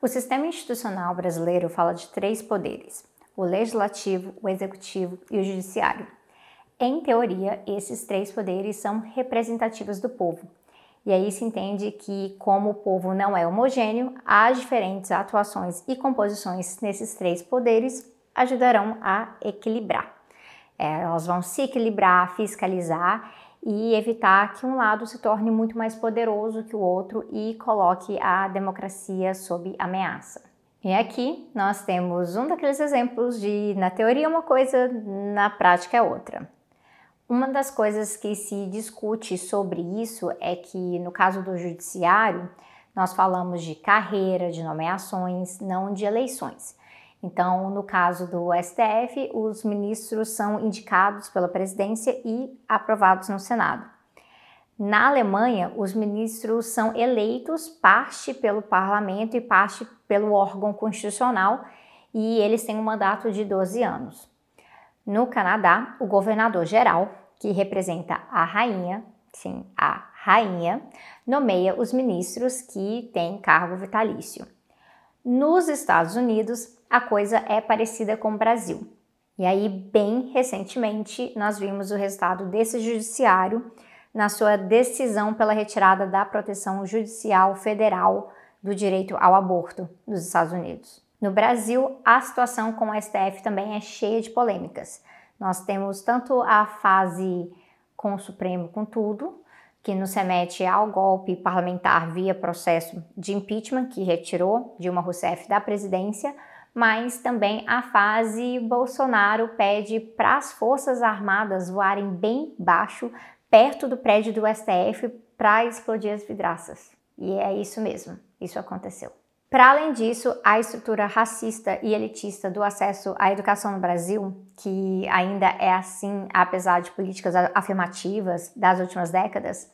O sistema institucional brasileiro fala de três poderes: o legislativo, o executivo e o judiciário. Em teoria, esses três poderes são representativos do povo. E aí se entende que, como o povo não é homogêneo, as diferentes atuações e composições nesses três poderes ajudarão a equilibrar. É, elas vão se equilibrar, fiscalizar e evitar que um lado se torne muito mais poderoso que o outro e coloque a democracia sob ameaça. E aqui nós temos um daqueles exemplos de na teoria uma coisa, na prática é outra. Uma das coisas que se discute sobre isso é que no caso do judiciário, nós falamos de carreira, de nomeações, não de eleições. Então, no caso do STF, os ministros são indicados pela presidência e aprovados no Senado. Na Alemanha, os ministros são eleitos parte pelo parlamento e parte pelo órgão constitucional e eles têm um mandato de 12 anos. No Canadá, o governador geral, que representa a rainha, sim, a rainha, nomeia os ministros que têm cargo vitalício. Nos Estados Unidos, a coisa é parecida com o Brasil. E aí, bem recentemente, nós vimos o resultado desse judiciário na sua decisão pela retirada da proteção judicial federal do direito ao aborto dos Estados Unidos. No Brasil, a situação com o STF também é cheia de polêmicas. Nós temos tanto a fase com o Supremo com tudo, que nos remete ao golpe parlamentar via processo de impeachment, que retirou Dilma Rousseff da presidência, mas também a fase Bolsonaro pede para as Forças Armadas voarem bem baixo, perto do prédio do STF, para explodir as vidraças. E é isso mesmo, isso aconteceu. Para além disso, a estrutura racista e elitista do acesso à educação no Brasil, que ainda é assim, apesar de políticas afirmativas das últimas décadas,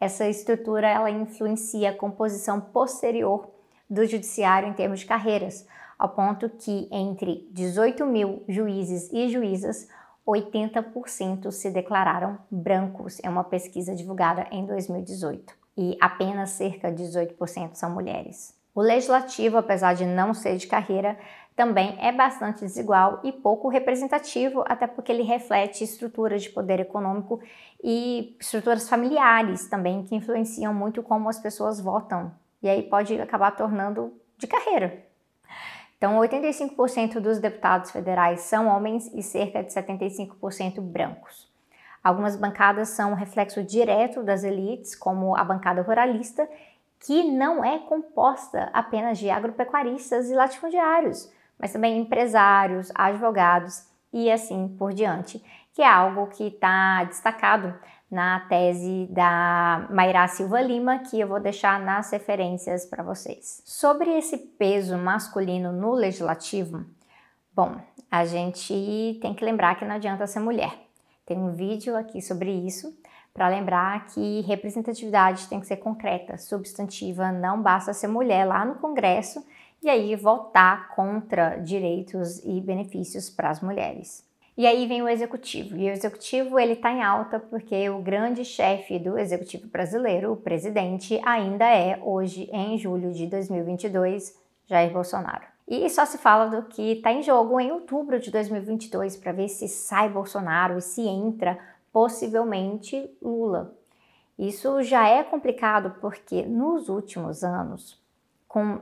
essa estrutura ela influencia a composição posterior do judiciário em termos de carreiras, ao ponto que entre 18 mil juízes e juízas, 80% se declararam brancos. É uma pesquisa divulgada em 2018. E apenas cerca de 18% são mulheres. O legislativo, apesar de não ser de carreira, também é bastante desigual e pouco representativo, até porque ele reflete estruturas de poder econômico e estruturas familiares também que influenciam muito como as pessoas votam. E aí pode acabar tornando de carreira, então, 85% dos deputados federais são homens e cerca de 75% brancos. Algumas bancadas são reflexo direto das elites, como a bancada ruralista, que não é composta apenas de agropecuaristas e latifundiários, mas também empresários, advogados e assim por diante, que é algo que está destacado na tese da Mayra Silva Lima, que eu vou deixar nas referências para vocês. Sobre esse peso masculino no legislativo, bom, a gente tem que lembrar que não adianta ser mulher. Tem um vídeo aqui sobre isso para lembrar que representatividade tem que ser concreta, substantiva, não basta ser mulher lá no Congresso e aí votar contra direitos e benefícios para as mulheres. E aí vem o executivo. E o executivo ele está em alta porque o grande chefe do executivo brasileiro, o presidente, ainda é hoje em julho de 2022 Jair Bolsonaro. E só se fala do que está em jogo em outubro de 2022 para ver se sai Bolsonaro e se entra possivelmente Lula. Isso já é complicado porque nos últimos anos, com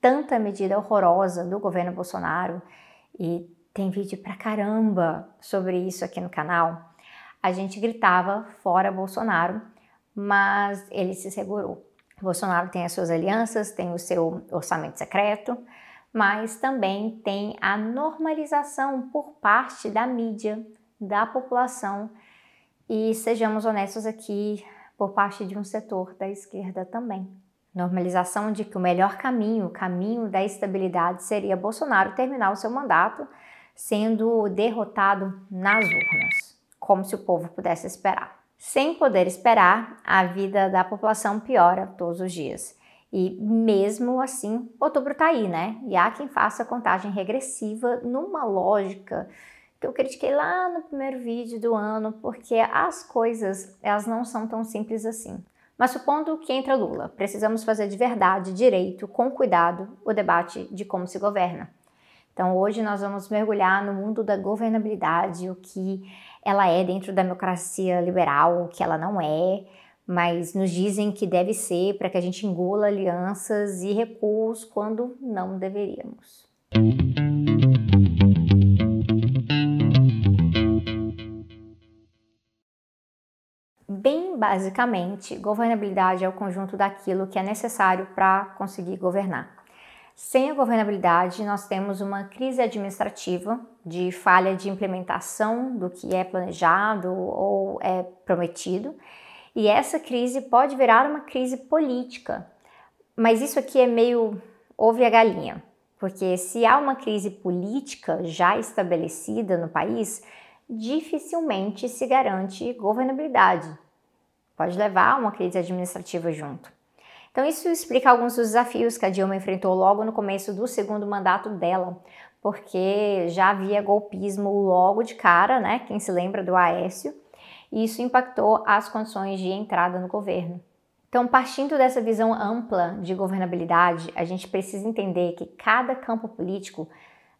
tanta medida horrorosa do governo Bolsonaro e tem vídeo pra caramba sobre isso aqui no canal. A gente gritava fora Bolsonaro, mas ele se segurou. Bolsonaro tem as suas alianças, tem o seu orçamento secreto, mas também tem a normalização por parte da mídia, da população e sejamos honestos aqui, por parte de um setor da esquerda também. Normalização de que o melhor caminho, o caminho da estabilidade, seria Bolsonaro terminar o seu mandato sendo derrotado nas urnas, como se o povo pudesse esperar. Sem poder esperar, a vida da população piora todos os dias. E mesmo assim, outubro está aí, né? E há quem faça contagem regressiva numa lógica que eu critiquei lá no primeiro vídeo do ano, porque as coisas elas não são tão simples assim. Mas supondo que entra Lula, precisamos fazer de verdade, direito, com cuidado, o debate de como se governa. Então hoje nós vamos mergulhar no mundo da governabilidade, o que ela é dentro da democracia liberal, o que ela não é, mas nos dizem que deve ser para que a gente engula alianças e recuos quando não deveríamos. Basicamente, governabilidade é o conjunto daquilo que é necessário para conseguir governar. Sem a governabilidade, nós temos uma crise administrativa de falha de implementação do que é planejado ou é prometido, e essa crise pode virar uma crise política. Mas isso aqui é meio ovo e a galinha, porque se há uma crise política já estabelecida no país, dificilmente se garante governabilidade pode levar a uma crise administrativa junto. Então, isso explica alguns dos desafios que a Dilma enfrentou logo no começo do segundo mandato dela, porque já havia golpismo logo de cara, né? Quem se lembra do Aécio, e isso impactou as condições de entrada no governo. Então, partindo dessa visão ampla de governabilidade, a gente precisa entender que cada campo político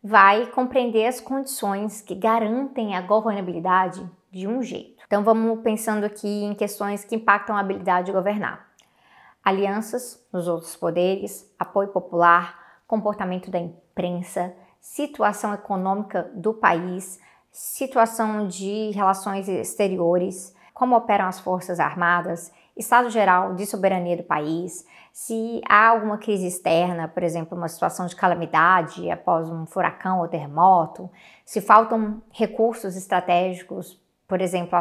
vai compreender as condições que garantem a governabilidade de um jeito. Então vamos pensando aqui em questões que impactam a habilidade de governar. Alianças nos outros poderes, apoio popular, comportamento da imprensa, situação econômica do país, situação de relações exteriores, como operam as forças armadas, estado geral de soberania do país, se há alguma crise externa, por exemplo, uma situação de calamidade após um furacão ou terremoto, se faltam recursos estratégicos por exemplo,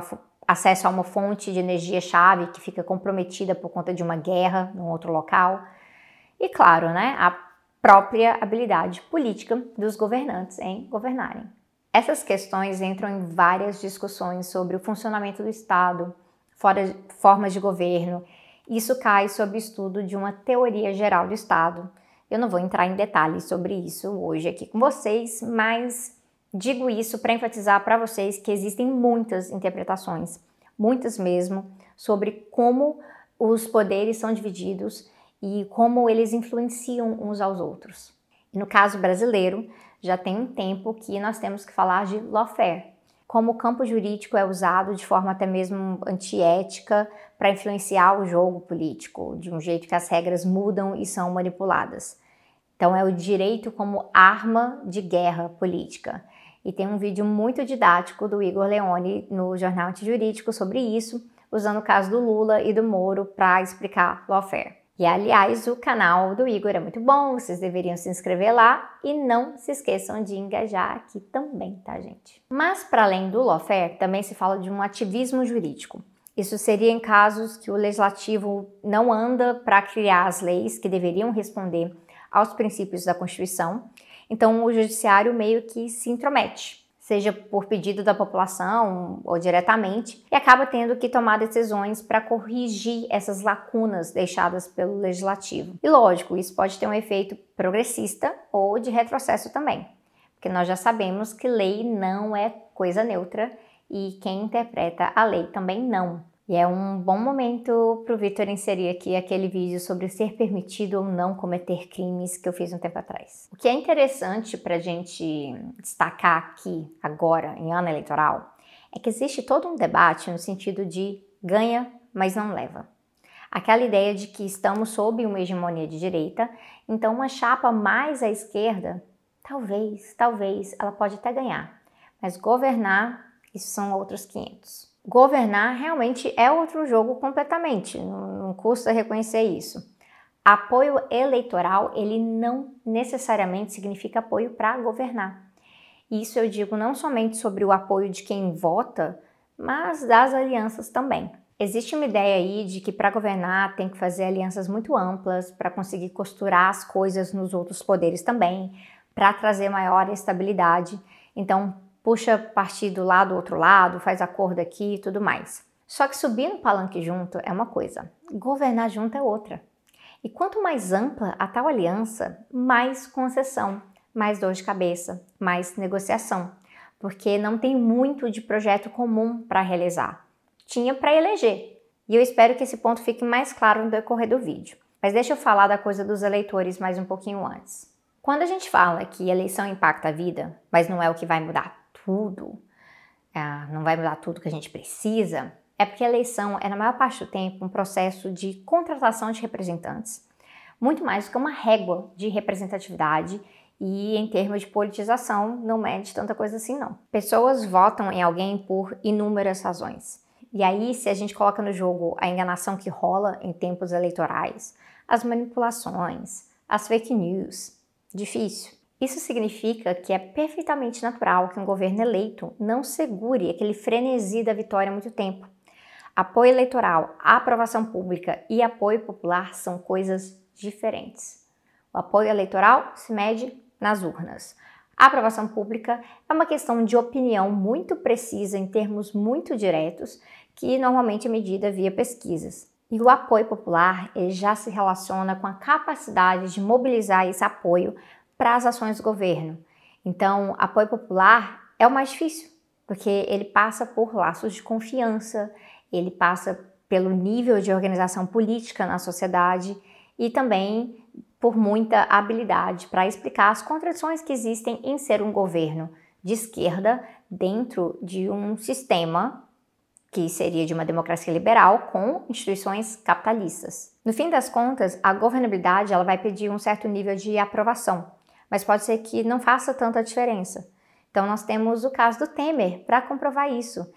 acesso a uma fonte de energia-chave que fica comprometida por conta de uma guerra em outro local. E, claro, né, a própria habilidade política dos governantes em governarem. Essas questões entram em várias discussões sobre o funcionamento do Estado, fora, formas de governo. Isso cai sob estudo de uma teoria geral do Estado. Eu não vou entrar em detalhes sobre isso hoje aqui com vocês, mas Digo isso para enfatizar para vocês que existem muitas interpretações, muitas mesmo, sobre como os poderes são divididos e como eles influenciam uns aos outros. No caso brasileiro, já tem um tempo que nós temos que falar de lawfare, como o campo jurídico é usado de forma até mesmo antiética para influenciar o jogo político, de um jeito que as regras mudam e são manipuladas. Então é o direito como arma de guerra política. E tem um vídeo muito didático do Igor Leone no Jornal Antijurídico sobre isso, usando o caso do Lula e do Moro para explicar lawfare. E aliás, o canal do Igor é muito bom, vocês deveriam se inscrever lá e não se esqueçam de engajar aqui também, tá, gente? Mas para além do lawfare, também se fala de um ativismo jurídico. Isso seria em casos que o legislativo não anda para criar as leis que deveriam responder aos princípios da Constituição então, o judiciário meio que se intromete, seja por pedido da população ou diretamente, e acaba tendo que tomar decisões para corrigir essas lacunas deixadas pelo legislativo. E lógico, isso pode ter um efeito progressista ou de retrocesso também, porque nós já sabemos que lei não é coisa neutra e quem interpreta a lei também não. E é um bom momento para o Vitor inserir aqui aquele vídeo sobre ser permitido ou não cometer crimes que eu fiz um tempo atrás. O que é interessante para a gente destacar aqui, agora, em ano eleitoral, é que existe todo um debate no sentido de ganha, mas não leva. Aquela ideia de que estamos sob uma hegemonia de direita, então uma chapa mais à esquerda, talvez, talvez, ela pode até ganhar, mas governar, isso são outros 500 governar realmente é outro jogo completamente, não, custa reconhecer isso. Apoio eleitoral, ele não necessariamente significa apoio para governar. Isso eu digo não somente sobre o apoio de quem vota, mas das alianças também. Existe uma ideia aí de que para governar tem que fazer alianças muito amplas para conseguir costurar as coisas nos outros poderes também, para trazer maior estabilidade. Então, puxa partido lá do outro lado, faz acordo aqui e tudo mais. Só que subir no palanque junto é uma coisa, governar junto é outra. E quanto mais ampla a tal aliança, mais concessão, mais dor de cabeça, mais negociação, porque não tem muito de projeto comum para realizar. Tinha para eleger, E eu espero que esse ponto fique mais claro no decorrer do vídeo. Mas deixa eu falar da coisa dos eleitores mais um pouquinho antes. Quando a gente fala que eleição impacta a vida, mas não é o que vai mudar tudo, é, não vai mudar tudo que a gente precisa, é porque a eleição é, na maior parte do tempo, um processo de contratação de representantes, muito mais do que uma régua de representatividade e em termos de politização não mede tanta coisa assim não. Pessoas votam em alguém por inúmeras razões. E aí, se a gente coloca no jogo a enganação que rola em tempos eleitorais, as manipulações, as fake news, difícil. Isso significa que é perfeitamente natural que um governo eleito não segure aquele frenesi da vitória há muito tempo. Apoio eleitoral, aprovação pública e apoio popular são coisas diferentes. O apoio eleitoral se mede nas urnas. A aprovação pública é uma questão de opinião muito precisa em termos muito diretos, que normalmente é medida via pesquisas. E o apoio popular já se relaciona com a capacidade de mobilizar esse apoio para as ações do governo. Então, apoio popular é o mais difícil, porque ele passa por laços de confiança, ele passa pelo nível de organização política na sociedade e também por muita habilidade para explicar as contradições que existem em ser um governo de esquerda dentro de um sistema que seria de uma democracia liberal com instituições capitalistas. No fim das contas, a governabilidade ela vai pedir um certo nível de aprovação, mas pode ser que não faça tanta diferença. Então nós temos o caso do Temer para comprovar isso.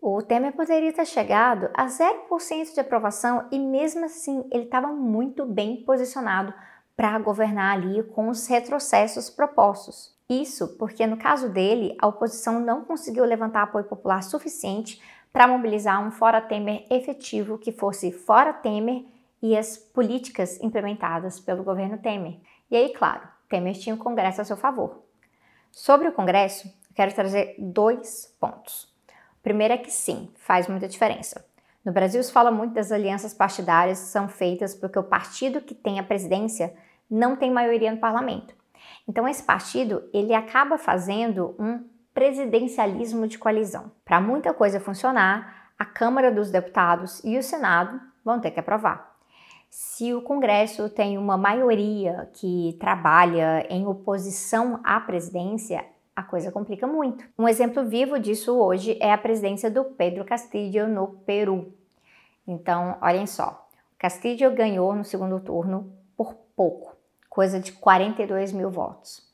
O Temer poderia ter chegado a 0% de aprovação e mesmo assim ele estava muito bem posicionado para governar ali com os retrocessos propostos. Isso porque no caso dele, a oposição não conseguiu levantar apoio popular suficiente para mobilizar um fora Temer efetivo que fosse fora Temer e as políticas implementadas pelo governo Temer. E aí, claro, Temer tinha o Congresso a seu favor. Sobre o Congresso, quero trazer dois pontos. O primeiro é que sim, faz muita diferença. No Brasil se fala muito das alianças partidárias que são feitas porque o partido que tem a presidência não tem maioria no parlamento. Então esse partido, ele acaba fazendo um presidencialismo de coalizão. Para muita coisa funcionar, a Câmara dos Deputados e o Senado vão ter que aprovar. Se o Congresso tem uma maioria que trabalha em oposição à presidência, a coisa complica muito. Um exemplo vivo disso hoje é a presidência do Pedro Castillo no Peru. Então, olhem só, Castillo ganhou no segundo turno por pouco, coisa de 42 mil votos.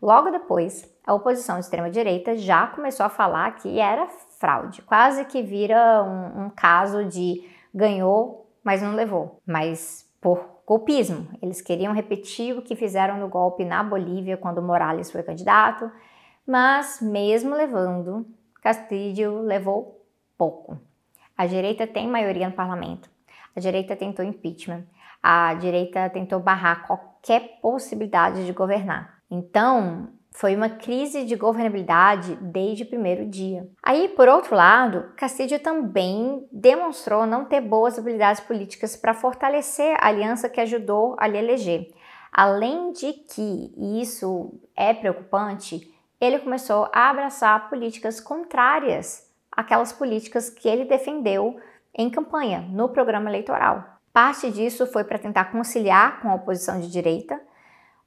Logo depois, a oposição de extrema-direita já começou a falar que era fraude, quase que vira um, um caso de ganhou mas não levou. Mas por golpismo, eles queriam repetir o que fizeram no golpe na Bolívia quando Morales foi candidato, mas mesmo levando, Castillo levou pouco. A direita tem maioria no parlamento. A direita tentou impeachment. A direita tentou barrar qualquer possibilidade de governar. Então, foi uma crise de governabilidade desde o primeiro dia. Aí, por outro lado, Castillo também demonstrou não ter boas habilidades políticas para fortalecer a aliança que ajudou a lhe eleger. Além de que, e isso é preocupante, ele começou a abraçar políticas contrárias àquelas políticas que ele defendeu em campanha, no programa eleitoral. Parte disso foi para tentar conciliar com a oposição de direita,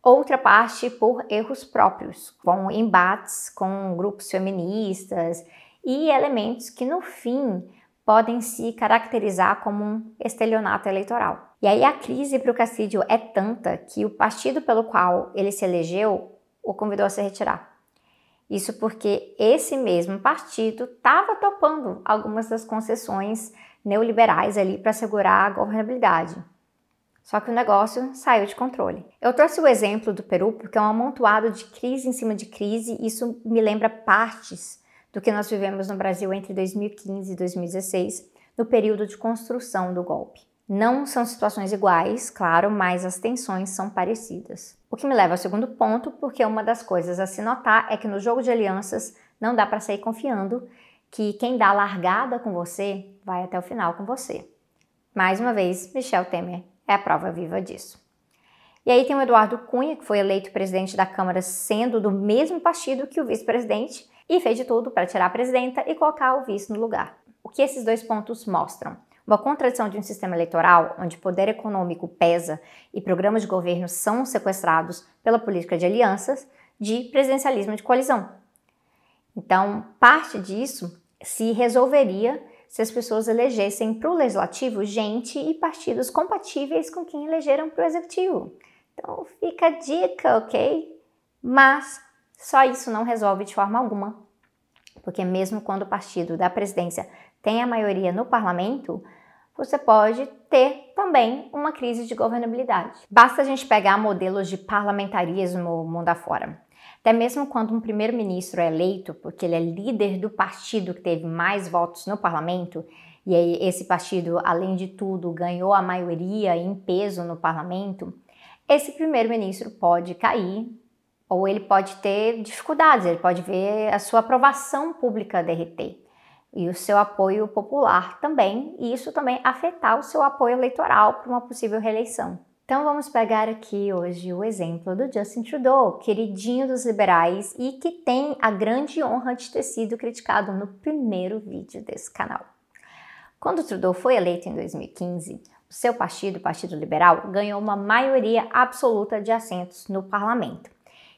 outra parte por erros próprios, com embates com grupos feministas e elementos que no fim podem se caracterizar como um estelionato eleitoral. E aí a crise para o Castillo é tanta que o partido pelo qual ele se elegeu o convidou a se retirar. Isso porque esse mesmo partido estava topando algumas das concessões neoliberais ali para assegurar a governabilidade. Só que o negócio saiu de controle. Eu trouxe o exemplo do Peru porque é um amontoado de crise em cima de crise, e isso me lembra partes do que nós vivemos no Brasil entre 2015 e 2016, no período de construção do golpe. Não são situações iguais, claro, mas as tensões são parecidas. O que me leva ao segundo ponto, porque uma das coisas a se notar é que no jogo de alianças não dá para sair confiando que quem dá largada com você vai até o final com você. Mais uma vez, Michel Temer é a prova viva disso. E aí tem o Eduardo Cunha, que foi eleito presidente da Câmara sendo do mesmo partido que o vice-presidente e fez de tudo para tirar a presidenta e colocar o vice no lugar. O que esses dois pontos mostram? Uma contradição de um sistema eleitoral onde poder econômico pesa e programas de governo são sequestrados pela política de alianças, de presidencialismo de coalizão. Então, parte disso se resolveria se as pessoas elegessem para o legislativo gente e partidos compatíveis com quem elegeram para o executivo. Então, fica a dica, ok? Mas só isso não resolve de forma alguma, porque mesmo quando o partido da presidência tem a maioria no parlamento, você pode ter também uma crise de governabilidade. Basta a gente pegar modelos de parlamentarismo mundo afora. Até mesmo quando um primeiro-ministro é eleito, porque ele é líder do partido que teve mais votos no parlamento, e aí esse partido, além de tudo, ganhou a maioria em peso no parlamento, esse primeiro-ministro pode cair ou ele pode ter dificuldades, ele pode ver a sua aprovação pública derreter e o seu apoio popular também, e isso também afetar o seu apoio eleitoral para uma possível reeleição. Então vamos pegar aqui hoje o exemplo do Justin Trudeau, queridinho dos liberais e que tem a grande honra de ter sido criticado no primeiro vídeo desse canal. Quando Trudeau foi eleito em 2015, o seu partido, o Partido Liberal, ganhou uma maioria absoluta de assentos no parlamento.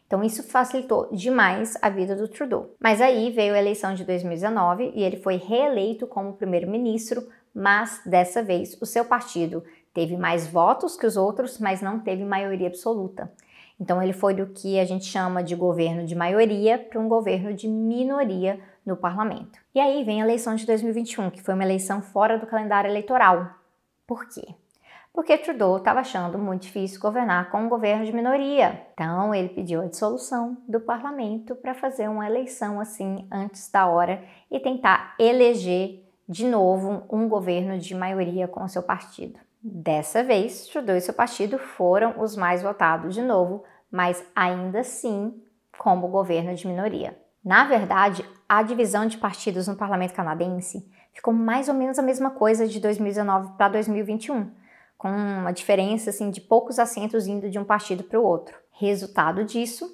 Então isso facilitou demais a vida do Trudeau. Mas aí veio a eleição de 2019 e ele foi reeleito como primeiro-ministro, mas dessa vez o seu partido teve mais votos que os outros, mas não teve maioria absoluta. Então ele foi do que a gente chama de governo de maioria para um governo de minoria no parlamento. E aí vem a eleição de 2021, que foi uma eleição fora do calendário eleitoral. Por quê? Porque Trudeau estava achando muito difícil governar com um governo de minoria. Então ele pediu a dissolução do parlamento para fazer uma eleição assim antes da hora e tentar eleger de novo um governo de maioria com o seu partido. Dessa vez, Trudeau e seu partido foram os mais votados de novo, mas ainda assim como governo de minoria. Na verdade, a divisão de partidos no parlamento canadense ficou mais ou menos a mesma coisa de 2019 para 2021, com uma diferença assim de poucos assentos indo de um partido para o outro. Resultado disso,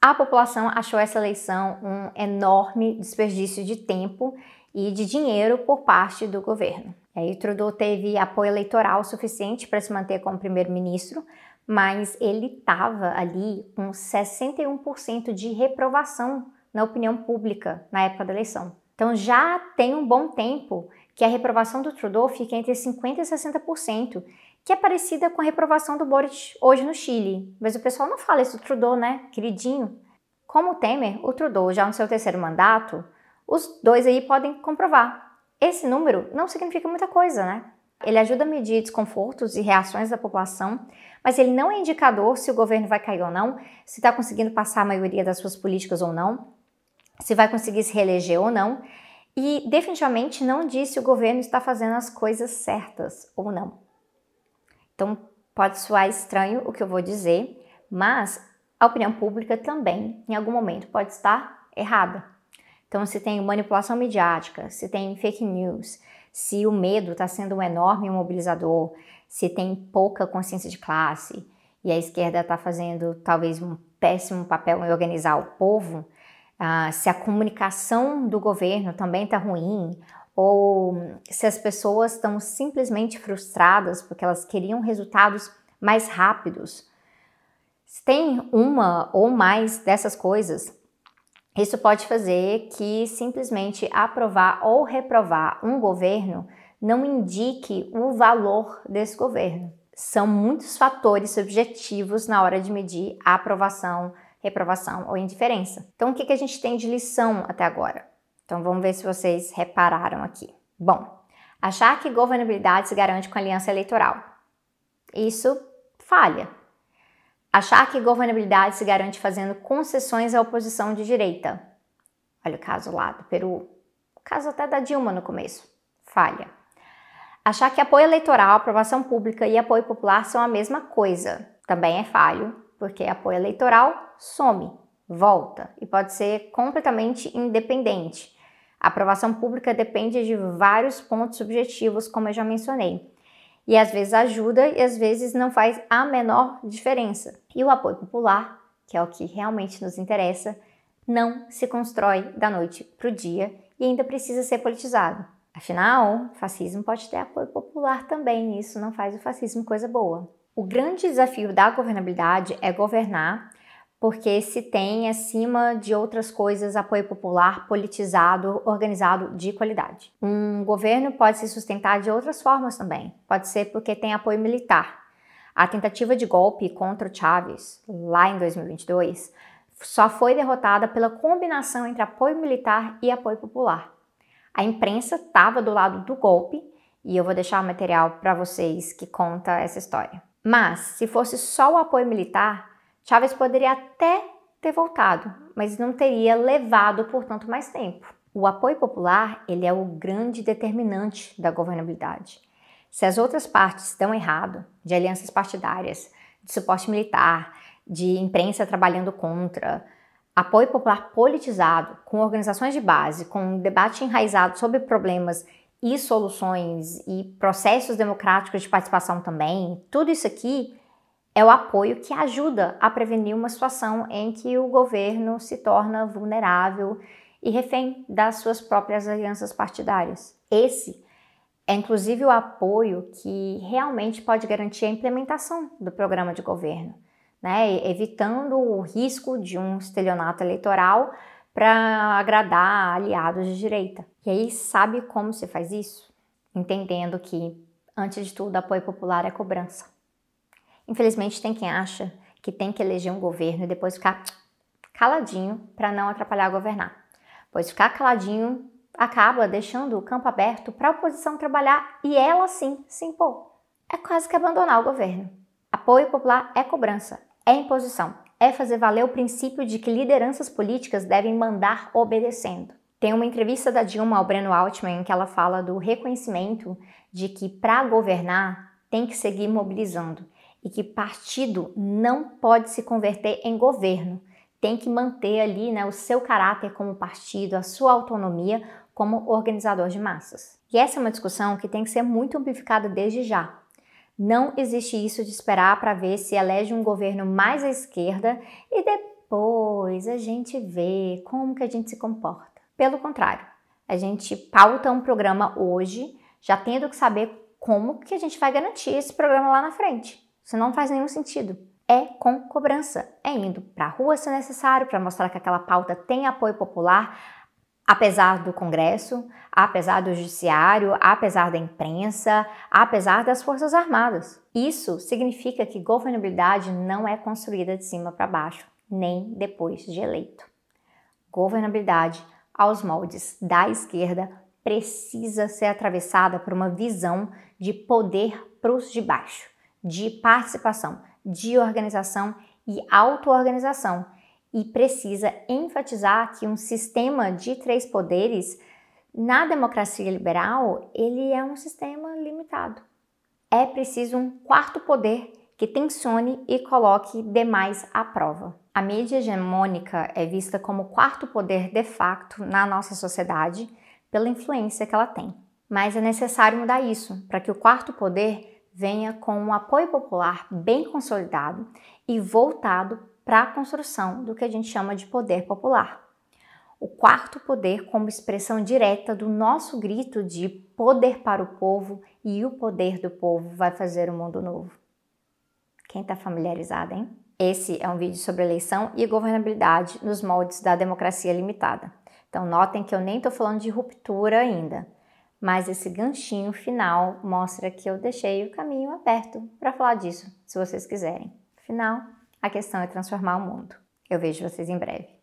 a população achou essa eleição um enorme desperdício de tempo e de dinheiro por parte do governo. E aí Trudeau teve apoio eleitoral suficiente para se manter como primeiro-ministro, mas ele estava ali com 61% de reprovação na opinião pública na época da eleição. Então já tem um bom tempo que a reprovação do Trudeau fica entre 50% e 60%, que é parecida com a reprovação do Boric hoje no Chile. Mas o pessoal não fala isso do Trudeau, né? Queridinho. Como o Temer, o Trudeau já no seu terceiro mandato, os dois aí podem comprovar. Esse número não significa muita coisa, né? Ele ajuda a medir desconfortos e reações da população, mas ele não é indicador se o governo vai cair ou não, se está conseguindo passar a maioria das suas políticas ou não, se vai conseguir se reeleger ou não, e definitivamente não diz se o governo está fazendo as coisas certas ou não. Então pode soar estranho o que eu vou dizer, mas a opinião pública também, em algum momento, pode estar errada. Então, se tem manipulação midiática, se tem fake news, se o medo está sendo um enorme mobilizador, se tem pouca consciência de classe e a esquerda está fazendo talvez um péssimo papel em organizar o povo, uh, se a comunicação do governo também está ruim, ou se as pessoas estão simplesmente frustradas porque elas queriam resultados mais rápidos. Se tem uma ou mais dessas coisas, isso pode fazer que simplesmente aprovar ou reprovar um governo não indique o valor desse governo. São muitos fatores subjetivos na hora de medir a aprovação, reprovação ou indiferença. Então, o que, a gente tem de lição até agora? Então, vamos ver se vocês repararam aqui. Bom, achar que governabilidade se garante com aliança eleitoral. Isso falha. Achar que governabilidade se garante fazendo concessões à oposição de direita. Olha o caso lá do Peru. O caso até da Dilma no começo. Falha. Achar que apoio eleitoral, aprovação pública e apoio popular são a mesma coisa. Também é falho, porque apoio eleitoral some, volta e pode ser completamente independente. A aprovação pública depende de vários pontos subjetivos, como eu já mencionei e às vezes ajuda e às vezes não faz a menor diferença. E o apoio popular, que é o que realmente nos interessa, não se constrói da noite para o dia e ainda precisa ser politizado. Afinal, fascismo pode ter apoio popular também, e isso não faz o fascismo coisa boa. O grande desafio da governabilidade é governar porque se tem, acima de outras coisas, apoio popular, politizado, organizado de qualidade. Um governo pode se sustentar de outras formas também. Pode ser porque tem apoio militar. A tentativa de golpe contra o Chávez, lá em 2022, só foi derrotada pela combinação entre apoio militar e apoio popular. A imprensa estava do lado do golpe e eu vou deixar o material para vocês que conta essa história. Mas, se fosse só o apoio militar, Chávez poderia até ter voltado, mas não teria levado por tanto mais tempo. O apoio popular ele é o grande determinante da governabilidade. Se as outras partes estão errado, de alianças partidárias, de suporte militar, de imprensa trabalhando contra, apoio popular politizado, com organizações de base, com um debate enraizado sobre problemas e soluções e processos democráticos de participação também, tudo isso aqui é o apoio que ajuda a prevenir uma situação em que o governo se torna vulnerável e refém das suas próprias alianças partidárias. Esse é inclusive o apoio que realmente pode garantir a implementação do programa de governo, né? evitando o risco de um estelionato eleitoral para agradar aliados de direita. E aí, sabe como se faz isso? Entendendo que, antes de tudo, apoio popular é cobrança. Infelizmente, tem quem acha que tem que eleger um governo e depois ficar caladinho para não atrapalhar governar. Pois ficar caladinho acaba deixando o campo aberto para a oposição trabalhar e ela sim se impor. É quase que abandonar o governo. Apoio popular é cobrança, é imposição, é fazer valer o princípio de que lideranças políticas devem mandar obedecendo. Tem uma entrevista da Dilma ao Breno Altman em que ela fala do reconhecimento de que para governar tem que seguir mobilizando e que partido não pode se converter em governo. Tem que manter ali né, o seu caráter como partido, a sua autonomia como organizador de massas. E essa é uma discussão que tem que ser muito amplificada desde já. Não existe isso de esperar para ver se elege um governo mais à esquerda e depois a gente vê como que a gente se comporta. Pelo contrário, a gente pauta um programa hoje, já tendo que saber como que a gente vai garantir esse programa lá na frente. Isso não faz nenhum sentido. É com cobrança, é indo para a rua se necessário para mostrar que aquela pauta tem apoio popular, apesar do Congresso, apesar do Judiciário, apesar da imprensa, apesar das Forças Armadas. Isso significa que governabilidade não é construída de cima para baixo, nem depois de eleito. Governabilidade, aos moldes da esquerda, precisa ser atravessada por uma visão de poder para os de baixo de participação, de organização e auto-organização e precisa enfatizar que um sistema de três poderes na democracia liberal ele é um sistema limitado. É preciso um quarto poder que tensione e coloque demais à prova. A mídia hegemônica é vista como quarto poder de facto na nossa sociedade pela influência que ela tem. Mas é necessário mudar isso para que o quarto poder venha com um apoio popular bem consolidado e voltado para a construção do que a gente chama de poder popular. O quarto poder como expressão direta do nosso grito de poder para o povo e o poder do povo vai fazer o um mundo novo. Quem está familiarizado, hein? Esse é um vídeo sobre eleição e governabilidade nos moldes da democracia limitada. Então notem que eu nem estou falando de ruptura ainda mas esse ganchinho final mostra que eu deixei o caminho aberto para falar disso, se vocês quiserem. Afinal, a questão é transformar o mundo. Eu vejo vocês em breve.